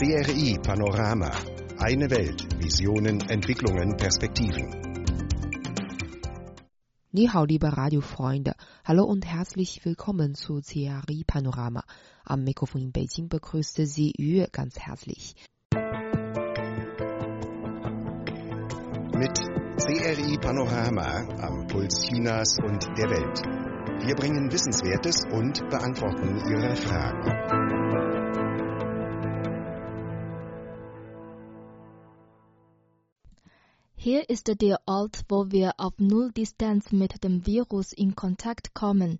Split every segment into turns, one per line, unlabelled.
CRI Panorama. Eine Welt. Visionen, Entwicklungen, Perspektiven.
你好，liebe Radiofreunde. Hallo und herzlich willkommen zu CRI Panorama. Am Mikrofon in Beijing begrüßte Sie Yue ganz herzlich.
Mit CRI Panorama am Puls Chinas und der Welt. Wir bringen Wissenswertes und beantworten Ihre Fragen.
Hier ist der Ort, wo wir auf Nulldistanz mit dem Virus in Kontakt kommen.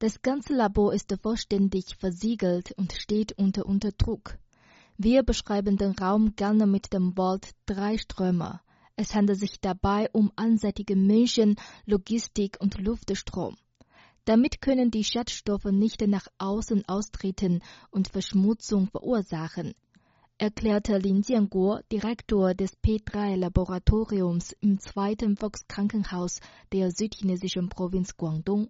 Das ganze Labor ist vollständig versiegelt und steht unter Unterdruck. Wir beschreiben den Raum gerne mit dem Wort Dreiströmer. Es handelt sich dabei um einseitige Menschen, Logistik und Luftstrom. Damit können die Schadstoffe nicht nach außen austreten und Verschmutzung verursachen erklärte Lin Jianguo, Direktor des P3-Laboratoriums im zweiten Volkskrankenhaus der südchinesischen Provinz Guangdong.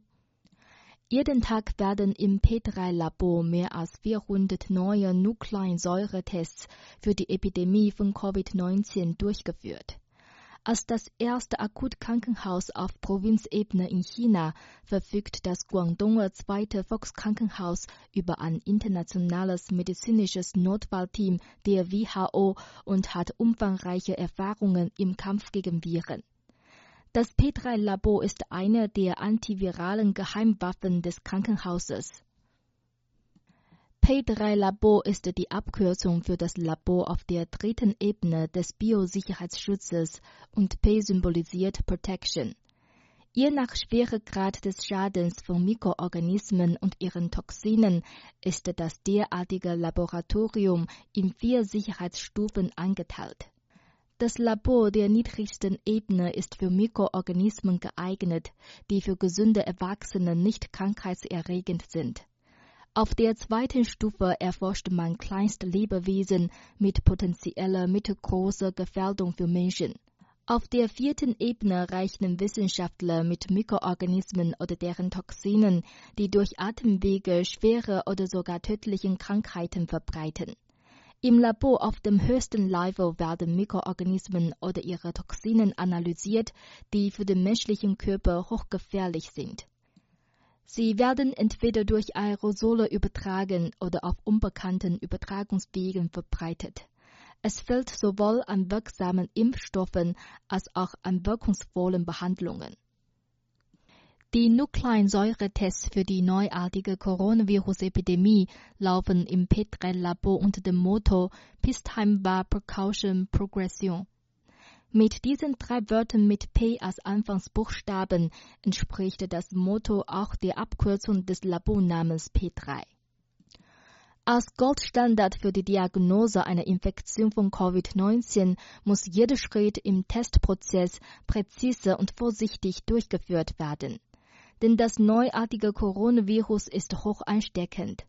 Jeden Tag werden im P3-Labor mehr als 400 neue Nukleinsäuretests für die Epidemie von Covid-19 durchgeführt. Als das erste Akutkrankenhaus auf Provinzebene in China verfügt das Guangdonger zweite Volkskrankenhaus über ein internationales medizinisches Notfallteam der WHO und hat umfangreiche Erfahrungen im Kampf gegen Viren. Das P3-Labor ist eine der antiviralen Geheimwaffen des Krankenhauses. P3-Labor ist die Abkürzung für das Labor auf der dritten Ebene des Biosicherheitsschutzes und P symbolisiert Protection. Je nach Schweregrad des Schadens von Mikroorganismen und ihren Toxinen ist das derartige Laboratorium in vier Sicherheitsstufen eingeteilt. Das Labor der niedrigsten Ebene ist für Mikroorganismen geeignet, die für gesunde Erwachsene nicht krankheitserregend sind. Auf der zweiten Stufe erforscht man kleinste Lebewesen mit potenzieller mittelgroßer Gefährdung für Menschen. Auf der vierten Ebene rechnen Wissenschaftler mit Mikroorganismen oder deren Toxinen, die durch Atemwege schwere oder sogar tödliche Krankheiten verbreiten. Im Labor auf dem höchsten Level werden Mikroorganismen oder ihre Toxinen analysiert, die für den menschlichen Körper hochgefährlich sind. Sie werden entweder durch Aerosole übertragen oder auf unbekannten Übertragungswegen verbreitet. Es fehlt sowohl an wirksamen Impfstoffen als auch an wirkungsvollen Behandlungen. Die Nukleinsäuretests für die neuartige Coronavirus-Epidemie laufen im Petrel-Labor unter dem Motto Peacetime War Precaution Progression. Mit diesen drei Wörtern mit P als Anfangsbuchstaben entspricht das Motto auch der Abkürzung des Labornamens P3. Als Goldstandard für die Diagnose einer Infektion von Covid-19 muss jeder Schritt im Testprozess präzise und vorsichtig durchgeführt werden. Denn das neuartige Coronavirus ist hoch ansteckend.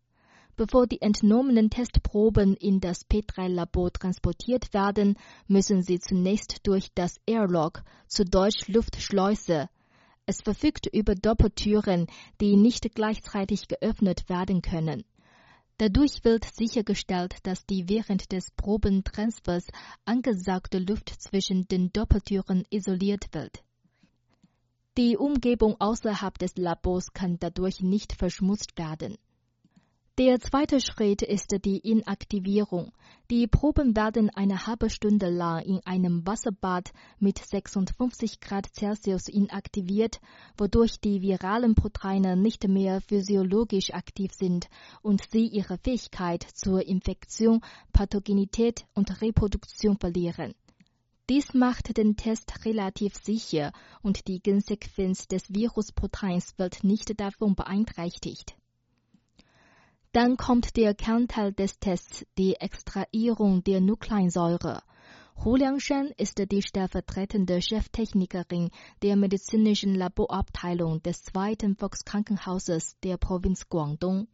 Bevor die entnommenen Testproben in das P3-Labor transportiert werden, müssen sie zunächst durch das Airlock, zu Deutsch Luftschleuse. Es verfügt über Doppeltüren, die nicht gleichzeitig geöffnet werden können. Dadurch wird sichergestellt, dass die während des Probentransfers angesagte Luft zwischen den Doppeltüren isoliert wird. Die Umgebung außerhalb des Labors kann dadurch nicht verschmutzt werden. Der zweite Schritt ist die Inaktivierung. Die Proben werden eine halbe Stunde lang in einem Wasserbad mit 56 Grad Celsius inaktiviert, wodurch die viralen Proteine nicht mehr physiologisch aktiv sind und sie ihre Fähigkeit zur Infektion, Pathogenität und Reproduktion verlieren. Dies macht den Test relativ sicher und die Gensequenz des Virusproteins wird nicht davon beeinträchtigt. Dann kommt der Kernteil des Tests, die Extrahierung der Nukleinsäure. Hu Liangshan ist die stellvertretende Cheftechnikerin der medizinischen Laborabteilung des zweiten Volkskrankenhauses der Provinz Guangdong.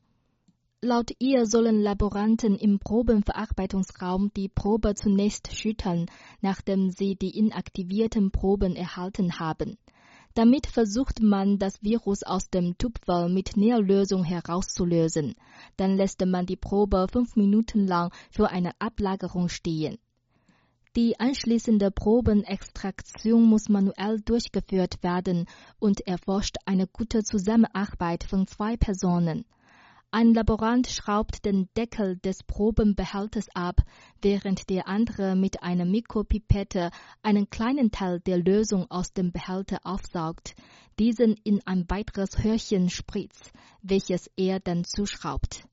Laut ihr sollen Laboranten im Probenverarbeitungsraum die Probe zunächst schüttern, nachdem sie die inaktivierten Proben erhalten haben. Damit versucht man, das Virus aus dem Tupfer mit Nährlösung herauszulösen. Dann lässt man die Probe fünf Minuten lang für eine Ablagerung stehen. Die anschließende Probenextraktion muss manuell durchgeführt werden und erforscht eine gute Zusammenarbeit von zwei Personen. Ein Laborant schraubt den Deckel des Probenbehälters ab, während der andere mit einer Mikropipette einen kleinen Teil der Lösung aus dem Behälter aufsaugt, diesen in ein weiteres Hörchen spritzt, welches er dann zuschraubt.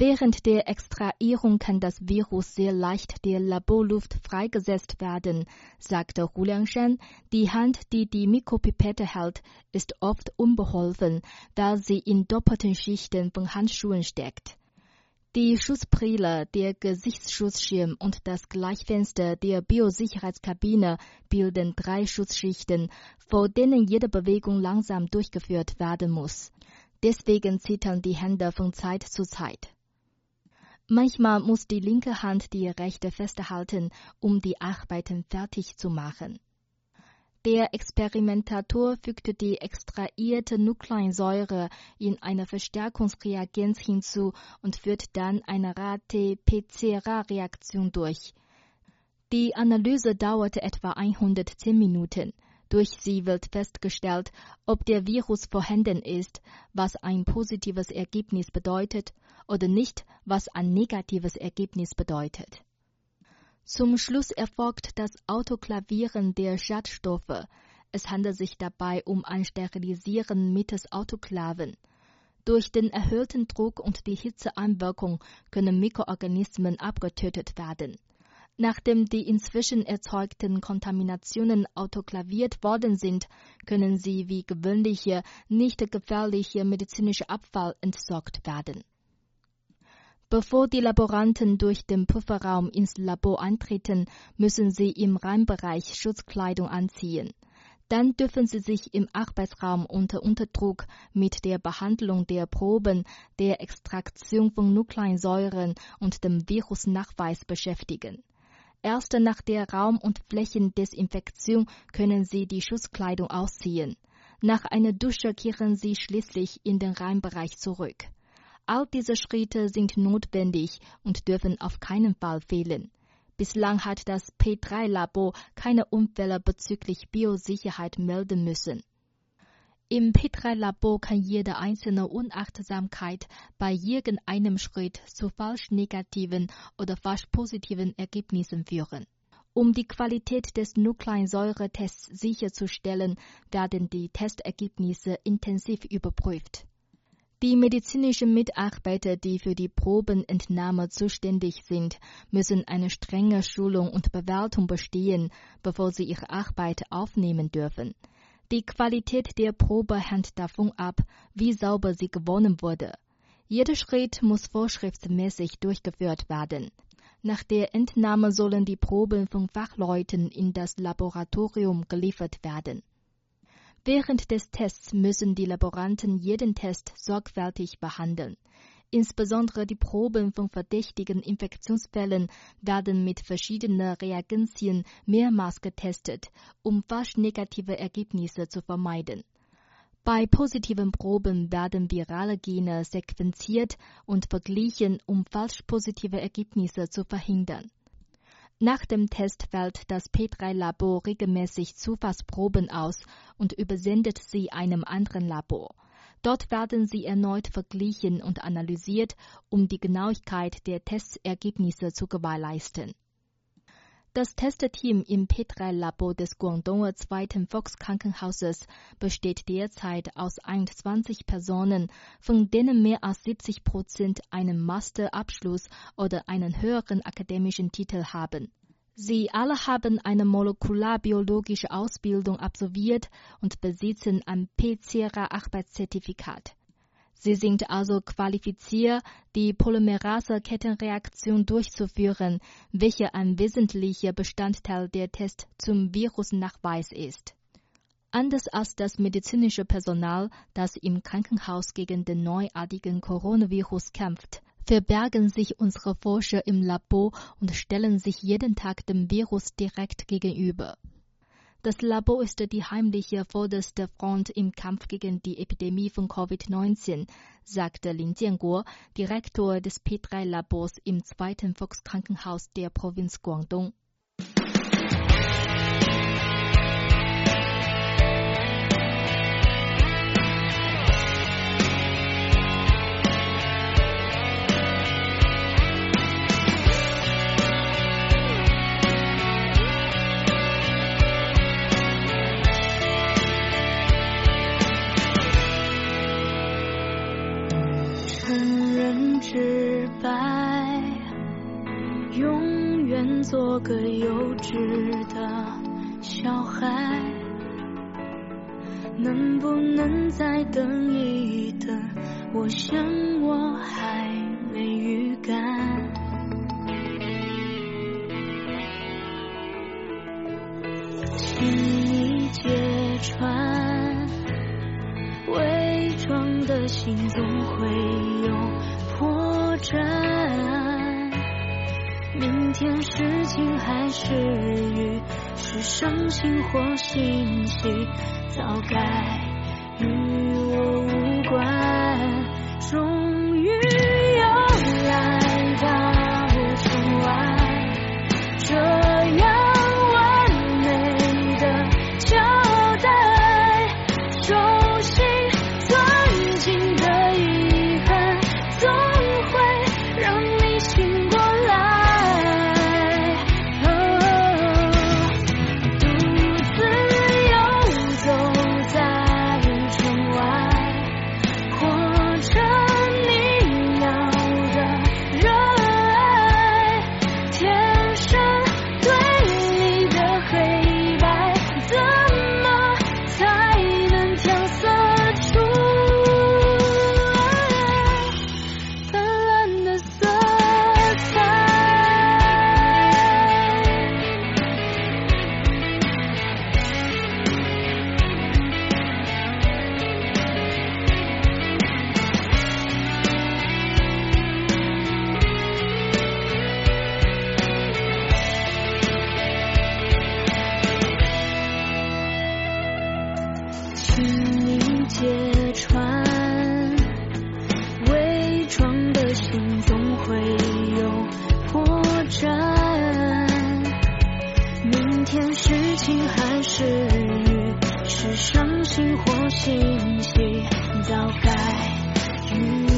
Während der Extrahierung kann das Virus sehr leicht der Laborluft freigesetzt werden, sagte Hu Liangshan. Die Hand, die die Mikropipette hält, ist oft unbeholfen, weil sie in doppelten Schichten von Handschuhen steckt. Die Schutzbrille, der Gesichtsschutzschirm und das Gleichfenster der Biosicherheitskabine bilden drei Schutzschichten, vor denen jede Bewegung langsam durchgeführt werden muss. Deswegen zittern die Hände von Zeit zu Zeit. Manchmal muss die linke Hand die rechte festhalten, um die Arbeiten fertig zu machen. Der Experimentator fügte die extrahierte Nukleinsäure in eine Verstärkungsreagenz hinzu und führt dann eine Rate-PCR-Reaktion durch. Die Analyse dauerte etwa 110 Minuten. Durch sie wird festgestellt, ob der Virus vorhanden ist, was ein positives Ergebnis bedeutet, oder nicht, was ein negatives Ergebnis bedeutet. Zum Schluss erfolgt das Autoklavieren der Schadstoffe. Es handelt sich dabei um ein Sterilisieren mittels Autoklaven. Durch den erhöhten Druck und die Hitzeeinwirkung können Mikroorganismen abgetötet werden. Nachdem die inzwischen erzeugten Kontaminationen autoklaviert worden sind, können sie wie gewöhnliche, nicht gefährliche medizinische Abfall entsorgt werden. Bevor die Laboranten durch den Pufferraum ins Labor eintreten, müssen sie im Reinbereich Schutzkleidung anziehen. Dann dürfen sie sich im Arbeitsraum unter Unterdruck mit der Behandlung der Proben, der Extraktion von Nukleinsäuren und dem Virusnachweis beschäftigen. Erst nach der Raum- und Flächendesinfektion können sie die Schutzkleidung ausziehen. Nach einer Dusche kehren sie schließlich in den Reinbereich zurück. All diese Schritte sind notwendig und dürfen auf keinen Fall fehlen. Bislang hat das P3-Labor keine Unfälle bezüglich Biosicherheit melden müssen. Im P3-Labor kann jede einzelne Unachtsamkeit bei irgendeinem Schritt zu falsch negativen oder falsch positiven Ergebnissen führen. Um die Qualität des Nukleinsäuretests sicherzustellen, werden die Testergebnisse intensiv überprüft. Die medizinischen Mitarbeiter, die für die Probenentnahme zuständig sind, müssen eine strenge Schulung und Bewertung bestehen, bevor sie ihre Arbeit aufnehmen dürfen. Die Qualität der Probe hängt davon ab, wie sauber sie gewonnen wurde. Jeder Schritt muss vorschriftsmäßig durchgeführt werden. Nach der Entnahme sollen die Proben von Fachleuten in das Laboratorium geliefert werden. Während des Tests müssen die Laboranten jeden Test sorgfältig behandeln. Insbesondere die Proben von verdächtigen Infektionsfällen werden mit verschiedenen Reagenzien mehrmals getestet, um falsch negative Ergebnisse zu vermeiden. Bei positiven Proben werden virale Gene sequenziert und verglichen, um falsch positive Ergebnisse zu verhindern. Nach dem Test wählt das P3-Labor regelmäßig Zufallsproben aus und übersendet sie einem anderen Labor. Dort werden sie erneut verglichen und analysiert, um die Genauigkeit der Testergebnisse zu gewährleisten. Das Testteam im P3-Labor des Guangdonger Zweiten Volkskrankenhauses besteht derzeit aus 21 Personen, von denen mehr als 70 Prozent einen Masterabschluss oder einen höheren akademischen Titel haben. Sie alle haben eine molekularbiologische Ausbildung absolviert und besitzen ein PCR-Arbeitszertifikat. Sie sind also qualifiziert, die Polymerase-Kettenreaktion durchzuführen, welche ein wesentlicher Bestandteil der Test zum Virusnachweis ist. Anders als das medizinische Personal, das im Krankenhaus gegen den neuartigen Coronavirus kämpft, verbergen sich unsere Forscher im Labor und stellen sich jeden Tag dem Virus direkt gegenüber.
Das Labor ist die heimliche vorderste Front im Kampf gegen die Epidemie von Covid-19, sagte Lin Jianguo, Direktor des P3-Labors im zweiten Volkskrankenhaus der Provinz Guangdong. 做个幼稚的小孩，能不能再等一等？我想我还没预感。请你揭穿，伪装的心总会有破绽。明天是晴还是雨，是伤心或欣喜，早该与我无关。终于
Das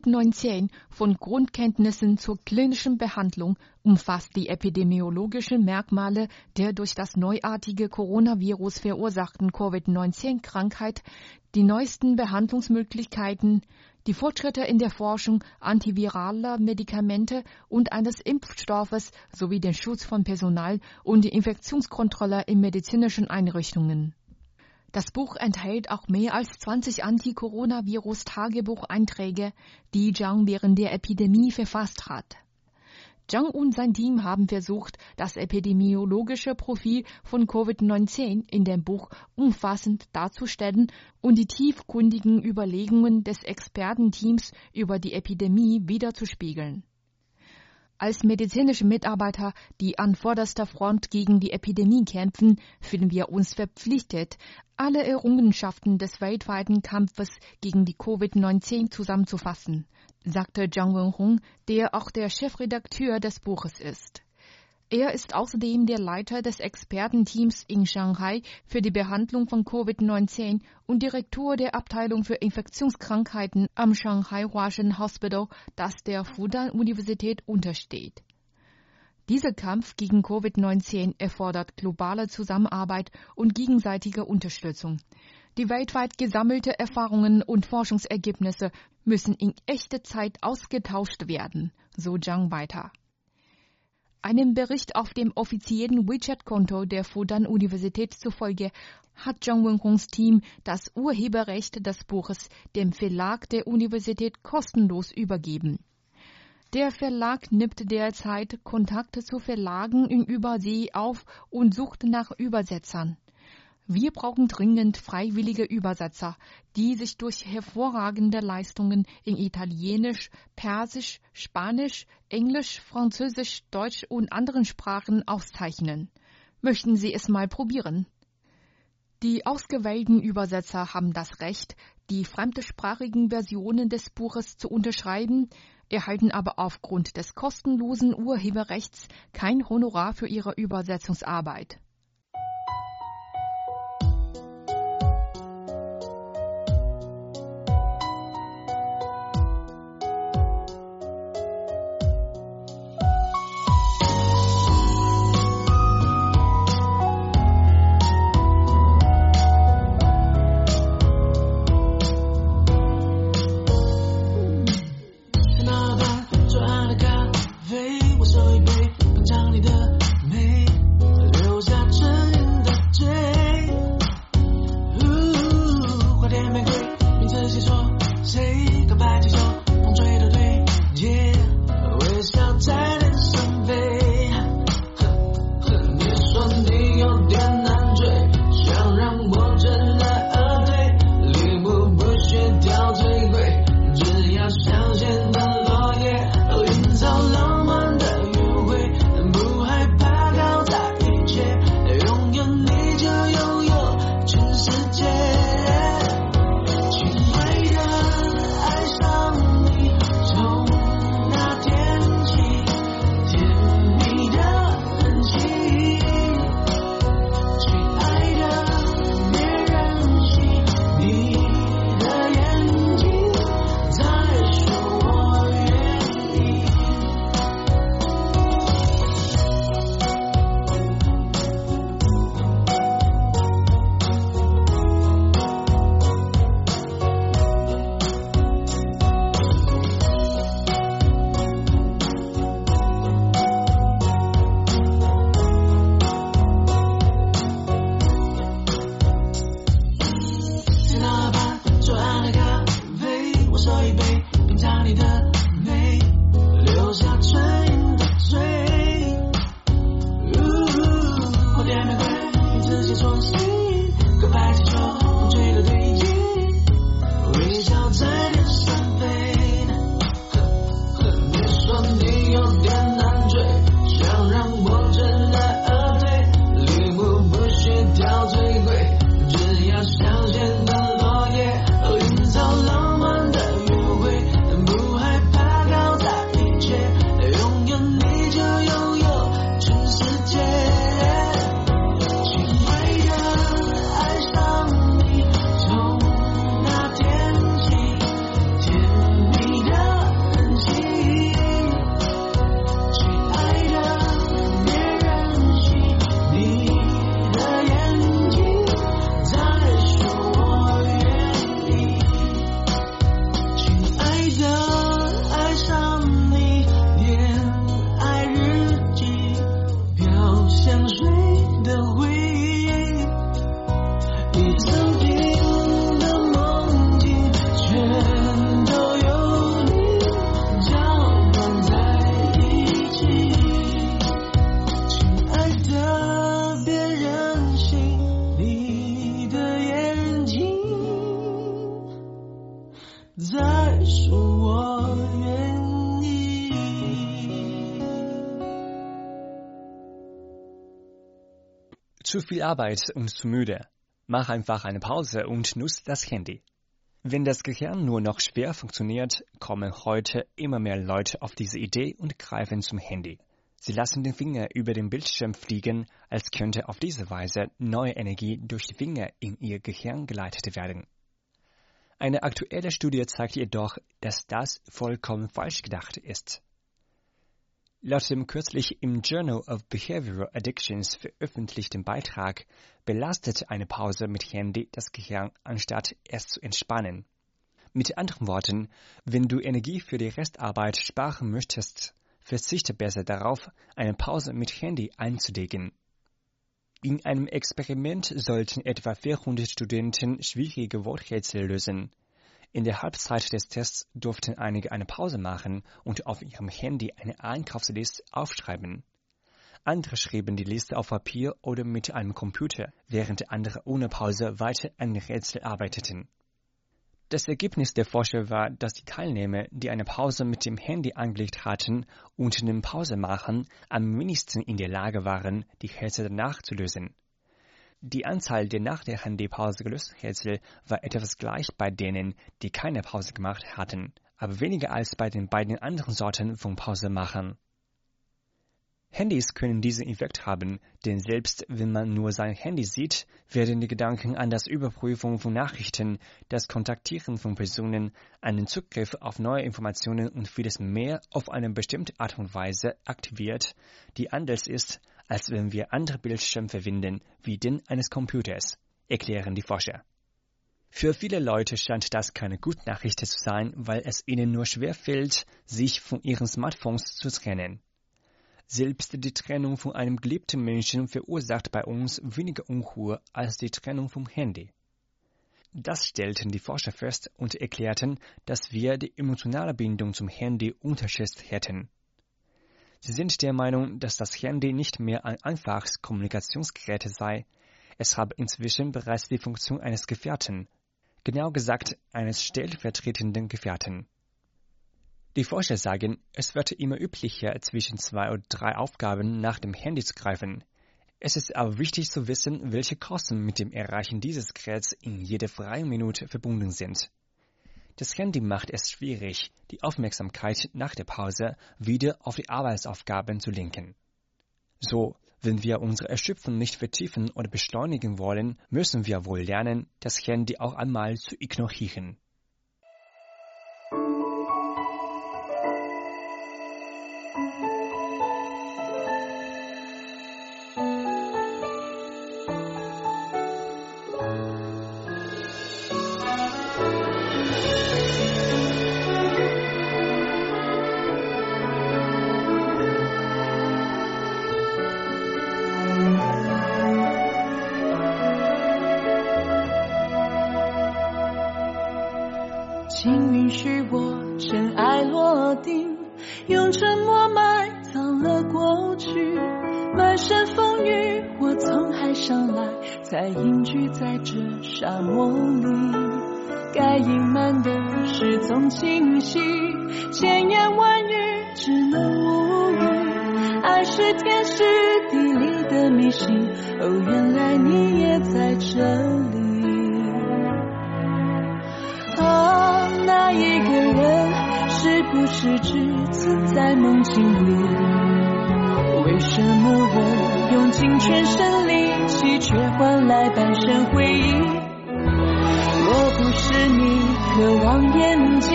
Covid-19 von Grundkenntnissen zur klinischen Behandlung umfasst die epidemiologischen Merkmale der durch das neuartige Coronavirus verursachten Covid-19-Krankheit, die neuesten Behandlungsmöglichkeiten, die Fortschritte in der Forschung antiviraler Medikamente und eines Impfstoffes sowie den Schutz von Personal und die Infektionskontrolle in medizinischen Einrichtungen. Das Buch enthält auch mehr als 20 Anti-Coronavirus-Tagebucheinträge, die Zhang während der Epidemie verfasst hat. Zhang und sein Team haben versucht, das epidemiologische Profil von Covid-19 in dem Buch umfassend darzustellen und die tiefgründigen Überlegungen des Expertenteams über die Epidemie wiederzuspiegeln.
Als medizinische Mitarbeiter, die an vorderster Front gegen die Epidemie kämpfen, fühlen wir uns verpflichtet, alle Errungenschaften des weltweiten Kampfes gegen die Covid-19 zusammenzufassen, sagte Zhang Wenhong, der auch der Chefredakteur des Buches ist. Er ist außerdem der Leiter des Expertenteams in Shanghai für die Behandlung von Covid-19 und Direktor der Abteilung für Infektionskrankheiten am Shanghai Huashen Hospital, das der Fudan-Universität untersteht. Dieser Kampf gegen Covid-19 erfordert globale Zusammenarbeit und gegenseitige Unterstützung. Die weltweit gesammelte Erfahrungen und Forschungsergebnisse müssen in echter Zeit ausgetauscht werden, so Zhang weiter. Einem Bericht auf dem offiziellen WeChat-Konto der Fudan-Universität zufolge hat Zhang Wenhongs Team das Urheberrecht des Buches dem Verlag der Universität kostenlos übergeben. Der Verlag nimmt derzeit Kontakte zu Verlagen in Übersee auf und sucht nach Übersetzern. Wir brauchen dringend freiwillige Übersetzer, die sich durch hervorragende Leistungen in Italienisch, Persisch, Spanisch, Englisch, Französisch, Deutsch und anderen Sprachen auszeichnen. Möchten Sie es mal probieren? Die ausgewählten Übersetzer haben das Recht, die fremdsprachigen Versionen des Buches zu unterschreiben, erhalten aber aufgrund des kostenlosen Urheberrechts kein Honorar für ihre Übersetzungsarbeit. 再说我愿意。
Zu viel Arbeit und zu müde. Mach einfach eine Pause und nutze das Handy. Wenn das Gehirn nur noch schwer funktioniert, kommen heute immer mehr Leute auf diese Idee und greifen zum Handy. Sie lassen den Finger über den Bildschirm fliegen, als könnte auf diese Weise neue Energie durch die Finger in ihr Gehirn geleitet werden. Eine aktuelle Studie zeigt jedoch, dass das vollkommen falsch gedacht ist. Laut dem kürzlich im Journal of Behavioral Addictions veröffentlichten Beitrag belastet eine Pause mit Handy das Gehirn, anstatt es zu entspannen. Mit anderen Worten, wenn du Energie für die Restarbeit sparen möchtest, verzichte besser darauf, eine Pause mit Handy einzulegen. In einem Experiment sollten etwa 400 Studenten schwierige Worträtsel lösen. In der Halbzeit des Tests durften einige eine Pause machen und auf ihrem Handy eine Einkaufsliste aufschreiben. Andere schrieben die Liste auf Papier oder mit einem Computer, während andere ohne Pause weiter an Rätsel arbeiteten. Das Ergebnis der Forscher war, dass die Teilnehmer, die eine Pause mit dem Handy angelegt hatten und den Pausemachen am wenigsten in der Lage waren, die Rätsel nachzulösen. Die Anzahl der nach der Handypause gelösten Rätsel war etwas gleich bei denen, die keine Pause gemacht hatten, aber weniger als bei den beiden anderen Sorten von Pausemachern. Handys können diesen Effekt haben, denn selbst wenn man nur sein Handy sieht, werden die Gedanken an das Überprüfen von Nachrichten, das Kontaktieren von Personen, den Zugriff auf neue Informationen und vieles mehr auf eine bestimmte Art und Weise aktiviert, die anders ist, als wenn wir andere Bildschirme verwenden, wie den eines Computers, erklären die Forscher. Für viele Leute scheint das keine gute Nachricht zu sein, weil es ihnen nur schwer fällt, sich von ihren Smartphones zu trennen. Selbst die Trennung von einem geliebten Menschen verursacht bei uns weniger Unruhe als die Trennung vom Handy. Das stellten die Forscher fest und erklärten, dass wir die emotionale Bindung zum Handy unterschätzt hätten. Sie sind der Meinung, dass das Handy nicht mehr ein einfaches Kommunikationsgerät sei. Es habe inzwischen bereits die Funktion eines Gefährten, genau gesagt eines stellvertretenden Gefährten. Die Forscher sagen, es wird immer üblicher, zwischen zwei oder drei Aufgaben nach dem Handy zu greifen. Es ist aber wichtig zu wissen, welche Kosten mit dem Erreichen dieses Geräts in jeder freien Minute verbunden sind. Das Handy macht es schwierig, die Aufmerksamkeit nach der Pause wieder auf die Arbeitsaufgaben zu lenken. So, wenn wir unsere Erschöpfung nicht vertiefen oder beschleunigen wollen, müssen wir wohl lernen, das Handy auch einmal zu ignorieren.
渴望眼睛，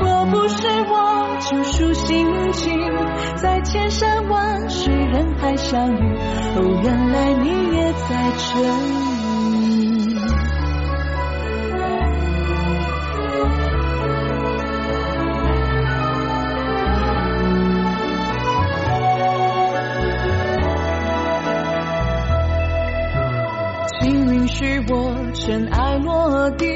若不是我救赎心情，在千山万水人海相遇。哦，原来你也在这里。请允许我尘埃落定，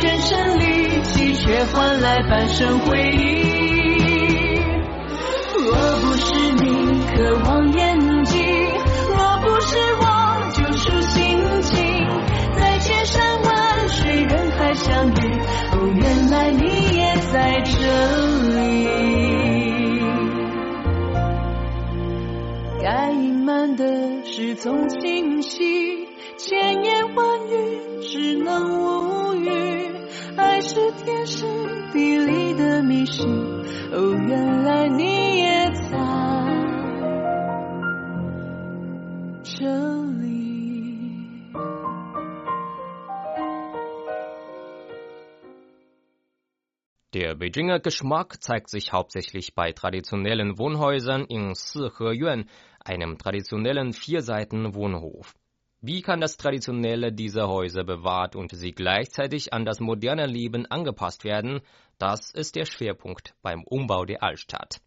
全身力气，却换来半生回忆？若不是你渴望眼睛，若不是我救赎心情，在千山万水人海相遇，哦，原来你也在这里。该隐瞒的。是从前
Der Beijinger Geschmack zeigt sich hauptsächlich bei traditionellen Wohnhäusern in Siheyuan, einem traditionellen Vierseiten-Wohnhof. Wie kann das Traditionelle dieser Häuser bewahrt und sie gleichzeitig an das moderne Leben angepasst werden? Das ist der Schwerpunkt beim Umbau der Altstadt.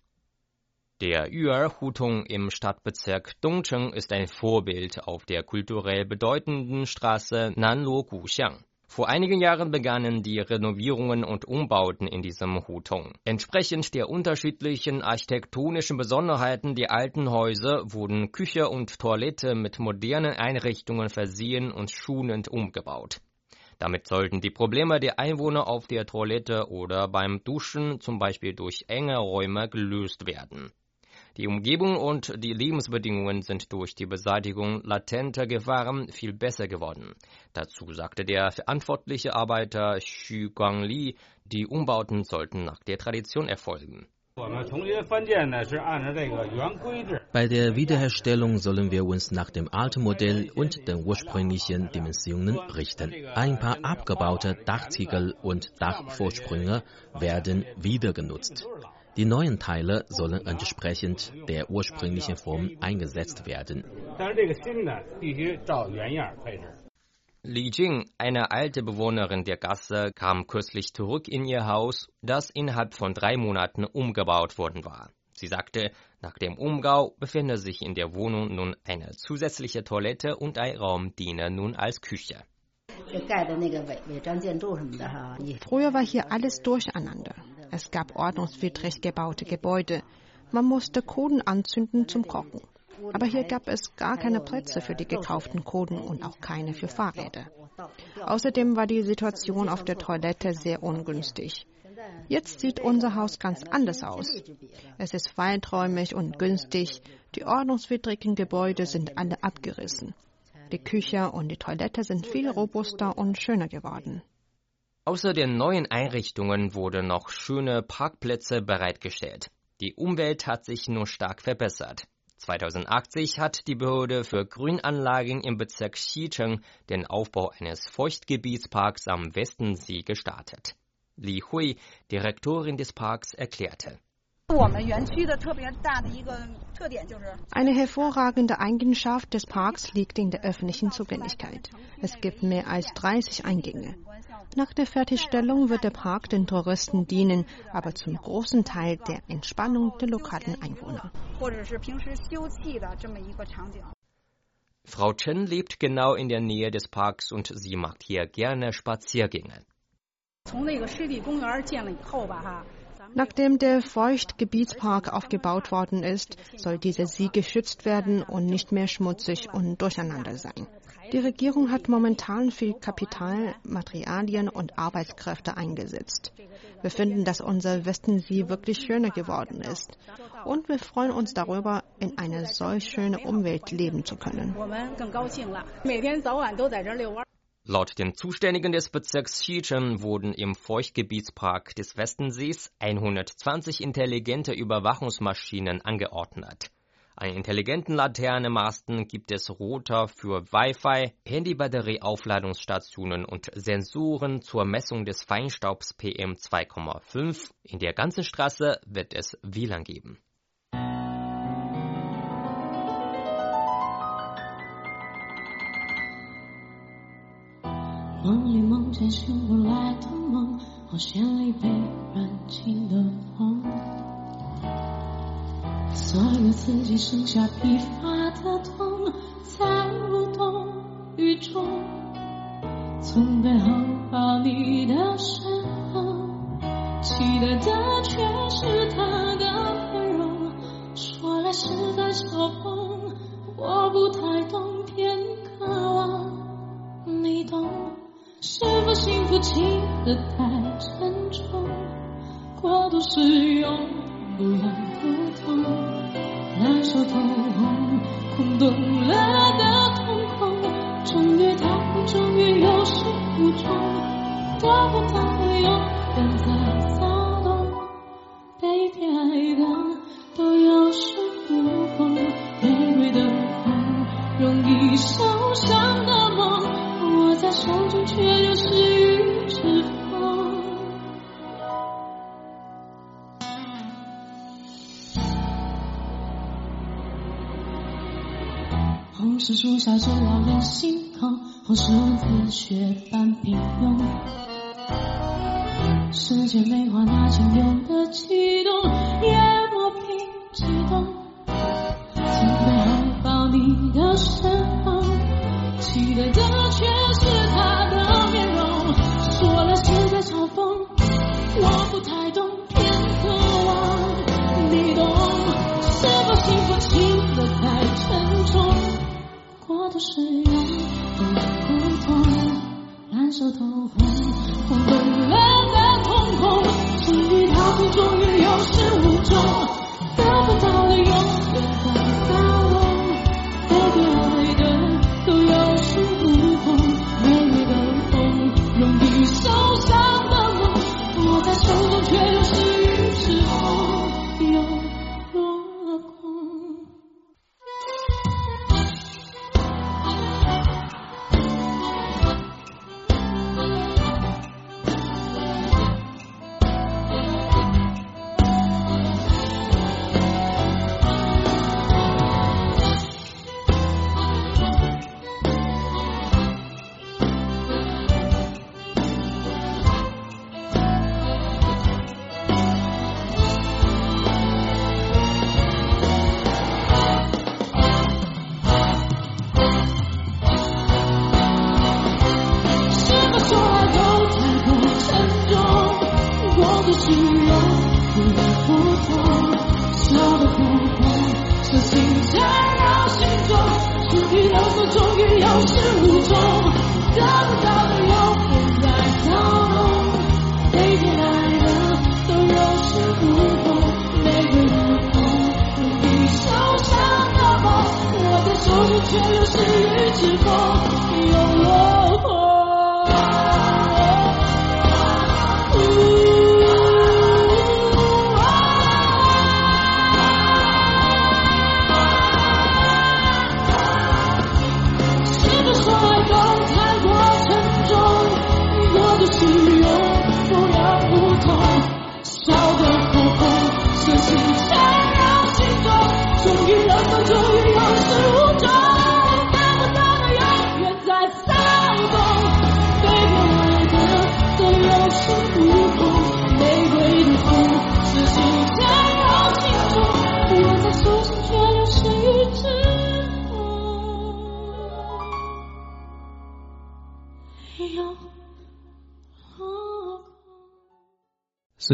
Der Yuer Hutung im Stadtbezirk Dongcheng ist ein Vorbild auf der kulturell bedeutenden Straße Nanluo Guxiang. Vor einigen Jahren begannen die Renovierungen und Umbauten in diesem Hutung. Entsprechend der unterschiedlichen architektonischen Besonderheiten der alten Häuser wurden Küche und Toilette mit modernen Einrichtungen versehen und schonend umgebaut. Damit sollten die Probleme der Einwohner auf der Toilette oder beim Duschen, zum Beispiel durch enge Räume, gelöst werden. Die Umgebung und die Lebensbedingungen sind durch die Beseitigung latenter Gefahren viel besser geworden. Dazu sagte der verantwortliche Arbeiter Xu Guangli, die Umbauten sollten nach der Tradition erfolgen.
Bei der Wiederherstellung sollen wir uns nach dem alten Modell und den ursprünglichen Dimensionen richten. Ein paar abgebaute Dachziegel und Dachvorsprünge werden wieder genutzt. Die neuen Teile sollen entsprechend der ursprünglichen Form eingesetzt werden.
Li Jing, eine alte Bewohnerin der Gasse, kam kürzlich zurück in ihr Haus, das innerhalb von drei Monaten umgebaut worden war. Sie sagte, nach dem Umbau befinde sich in der Wohnung nun eine zusätzliche Toilette und ein Raum diene nun als Küche.
Früher war hier alles durcheinander. Es gab ordnungswidrig gebaute Gebäude. Man musste Koden anzünden zum Kochen. Aber hier gab es gar keine Plätze für die gekauften Koden und auch keine für Fahrräder. Außerdem war die Situation auf der Toilette sehr ungünstig. Jetzt sieht unser Haus ganz anders aus. Es ist weiträumig und günstig. Die ordnungswidrigen Gebäude sind alle abgerissen. Die Küche und die Toilette sind viel robuster und schöner geworden.
Außer den neuen Einrichtungen wurden noch schöne Parkplätze bereitgestellt. Die Umwelt hat sich nur stark verbessert. 2080 hat die Behörde für Grünanlagen im Bezirk Xicheng den Aufbau eines Feuchtgebietsparks am Westensee gestartet. Li Hui, Direktorin des Parks, erklärte.
Eine hervorragende Eigenschaft des Parks liegt in der öffentlichen Zugänglichkeit. Es gibt mehr als 30 Eingänge. Nach der Fertigstellung wird der Park den Touristen dienen, aber zum großen Teil der Entspannung der lokalen Einwohner.
Frau Chen lebt genau in der Nähe des Parks und sie macht hier gerne Spaziergänge.
Nachdem der Feuchtgebietspark aufgebaut worden ist, soll dieser See geschützt werden und nicht mehr schmutzig und durcheinander sein.
Die Regierung hat momentan viel Kapital, Materialien und Arbeitskräfte eingesetzt. Wir finden, dass unser Westensee wirklich schöner geworden ist. Und wir freuen uns darüber, in einer solch schönen Umwelt leben zu können.
Laut den Zuständigen des Bezirks Xichen wurden im Feuchtgebietspark des Westensees 120 intelligente Überwachungsmaschinen angeordnet. An intelligenten Laternenmasten gibt es Router für Wi-Fi, Handybatterieaufladungsstationen und Sensoren zur Messung des Feinstaubs PM 2,5. In der ganzen Straße wird es WLAN geben.
梦里梦见醒不来的梦，好像一杯软禁的红。所有刺激剩下疲乏的痛，在无动于衷。从背后抱你的时候，期待的却是他的面容。说来是在嘲讽，我不太懂，偏渴望你懂。是否幸福轻得太沉重？过度使用不痒不痛，难受透红，空洞了的瞳孔，终于逃，终于有始无终，得不到的永远在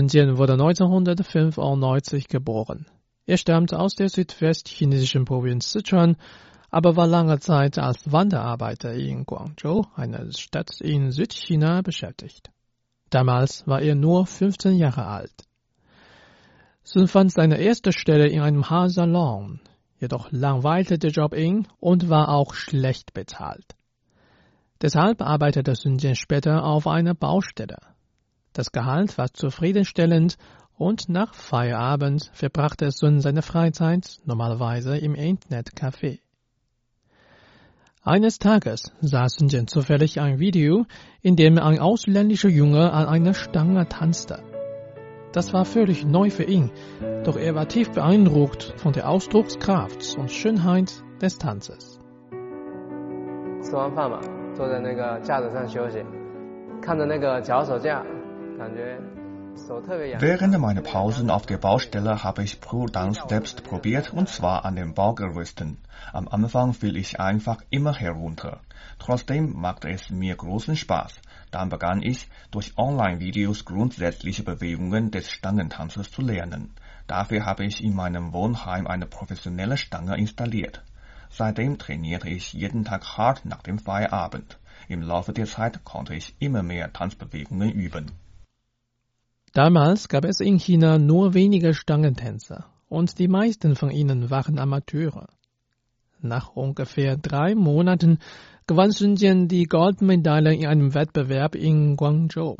Sun Jian wurde 1995 geboren. Er stammte aus der südwestchinesischen Provinz Sichuan, aber war lange Zeit als Wanderarbeiter in Guangzhou, einer Stadt in Südchina, beschäftigt. Damals war er nur 15 Jahre alt. Sun fand seine erste Stelle in einem Haarsalon, jedoch langweilte der Job ihn und war auch schlecht bezahlt. Deshalb arbeitete Sun Jian später auf einer Baustelle. Das Gehalt war zufriedenstellend und nach Feierabend verbrachte Sun seine Freizeit normalerweise im Internetcafé. Eines Tages sah Sun Jian zufällig ein Video, in dem ein ausländischer Junge an einer Stange tanzte. Das war völlig neu für ihn, doch er war tief beeindruckt von der Ausdruckskraft und Schönheit des Tanzes.
吃完饭嘛，坐在那个架子上休息，看着那个脚手架，感觉
Während meiner Pausen auf der Baustelle habe ich Pole Dance selbst probiert und zwar an den Baugerüsten. Am Anfang fiel ich einfach immer herunter. Trotzdem machte es mir großen Spaß. Dann begann ich, durch Online-Videos grundsätzliche Bewegungen des Stangentanzes zu lernen. Dafür habe ich in meinem Wohnheim eine professionelle Stange installiert. Seitdem trainierte ich jeden Tag hart nach dem Feierabend. Im Laufe der Zeit konnte ich immer mehr Tanzbewegungen üben.
Damals gab es in China nur wenige Stangentänzer und die meisten von ihnen waren Amateure. Nach ungefähr drei Monaten gewann Sun Jian die Goldmedaille in einem Wettbewerb in Guangzhou.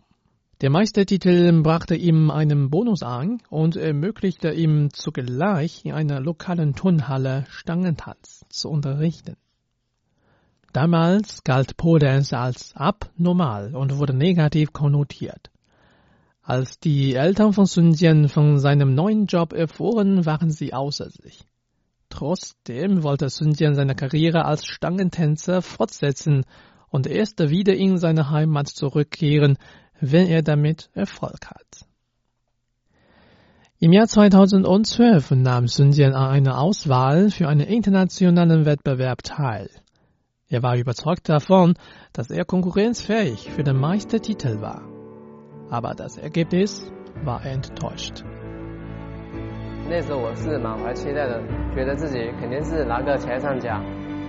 Der Meistertitel brachte ihm einen Bonus an und ermöglichte ihm zugleich in einer lokalen Turnhalle Stangentanz zu unterrichten. Damals galt Pole als abnormal und wurde negativ konnotiert. Als die Eltern von Sun Jian von seinem neuen Job erfuhren, waren sie außer sich. Trotzdem wollte Sun Jian seine Karriere als Stangentänzer fortsetzen und erst wieder in seine Heimat zurückkehren, wenn er damit Erfolg hat. Im Jahr 2012 nahm Sun Jian an einer Auswahl für einen internationalen Wettbewerb teil. Er war überzeugt davon, dass er konkurrenzfähig für den Meistertitel war aber das Ergebnis war enttäuscht.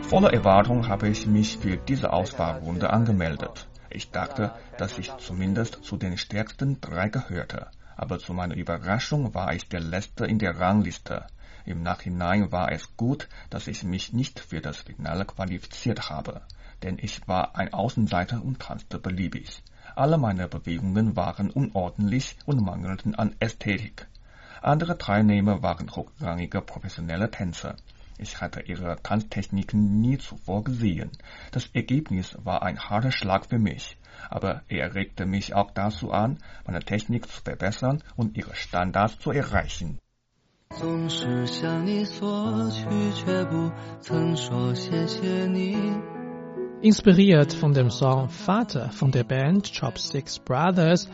Voller Erwartung habe ich mich für diese Auswahlrunde angemeldet. Ich dachte, dass ich zumindest zu den stärksten drei gehörte. Aber zu meiner Überraschung war ich der Letzte in der Rangliste. Im Nachhinein war es gut, dass ich mich nicht für das Finale qualifiziert habe, denn ich war ein Außenseiter und tanzte beliebig. Alle meine Bewegungen waren unordentlich und mangelten an Ästhetik. Andere Teilnehmer waren hochrangige professionelle Tänzer. Ich hatte ihre Tanztechniken nie zuvor gesehen. Das Ergebnis war ein harter Schlag für mich, aber er regte mich auch dazu an, meine Technik zu verbessern und ihre Standards zu erreichen. 总是向你索取，却不曾说谢谢你。
Inspiriert von dem Song Vater von der Band Chopsticks Brothers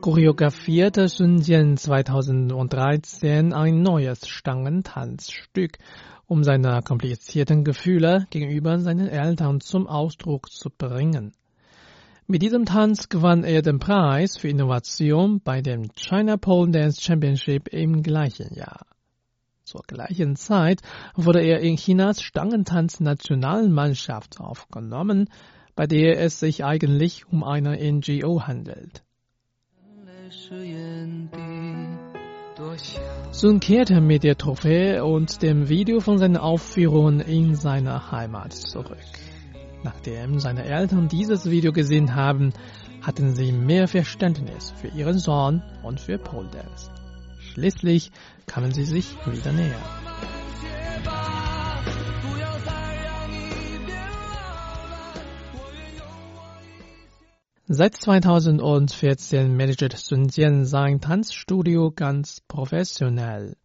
choreografierte Sun Jian 2013 ein neues Stangentanzstück, um seine komplizierten Gefühle gegenüber seinen Eltern zum Ausdruck zu bringen. Mit diesem Tanz gewann er den Preis für Innovation bei dem China Pole Dance Championship im gleichen Jahr. Zur gleichen Zeit wurde er in Chinas Stangentanz-Nationalmannschaft aufgenommen, bei der es sich eigentlich um eine NGO handelt. Sun kehrte mit der Trophäe und dem Video von seinen Aufführungen in seine Heimat zurück. Nachdem seine Eltern dieses Video gesehen haben, hatten sie mehr Verständnis für ihren Sohn und für Pole Dance. Schließlich kamen sie sich wieder näher. Seit 2014 managt Sun Jian sein Tanzstudio ganz professionell.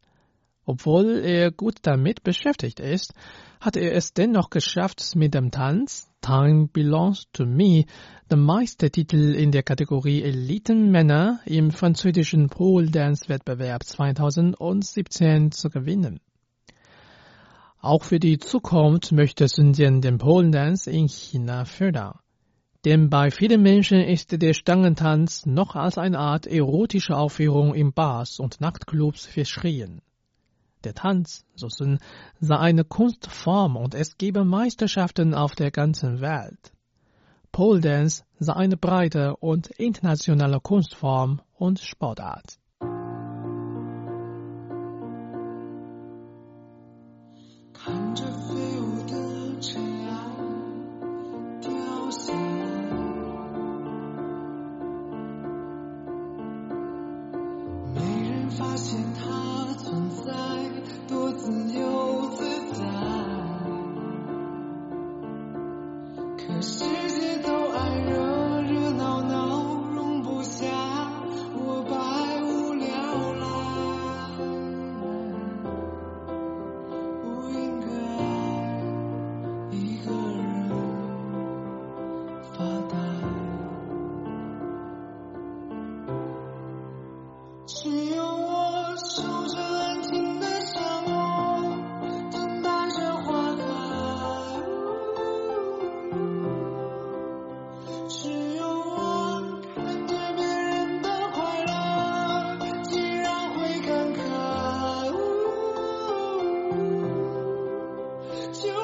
Obwohl er gut damit beschäftigt ist, hat er es dennoch geschafft, mit dem Tanz Time Belongs to Me den Meistertitel in der Kategorie Elitenmänner im französischen Pole Dance Wettbewerb 2017 zu gewinnen. Auch für die Zukunft möchte Sun Jian den Pole Dance in China fördern. Denn bei vielen Menschen ist der Stangentanz noch als eine Art erotische Aufführung in Bars und Nachtclubs verschrien.
Der Tanz, so sei eine Kunstform und es gebe Meisterschaften auf der ganzen Welt. Pole Dance sei eine breite und internationale Kunstform und Sportart.
You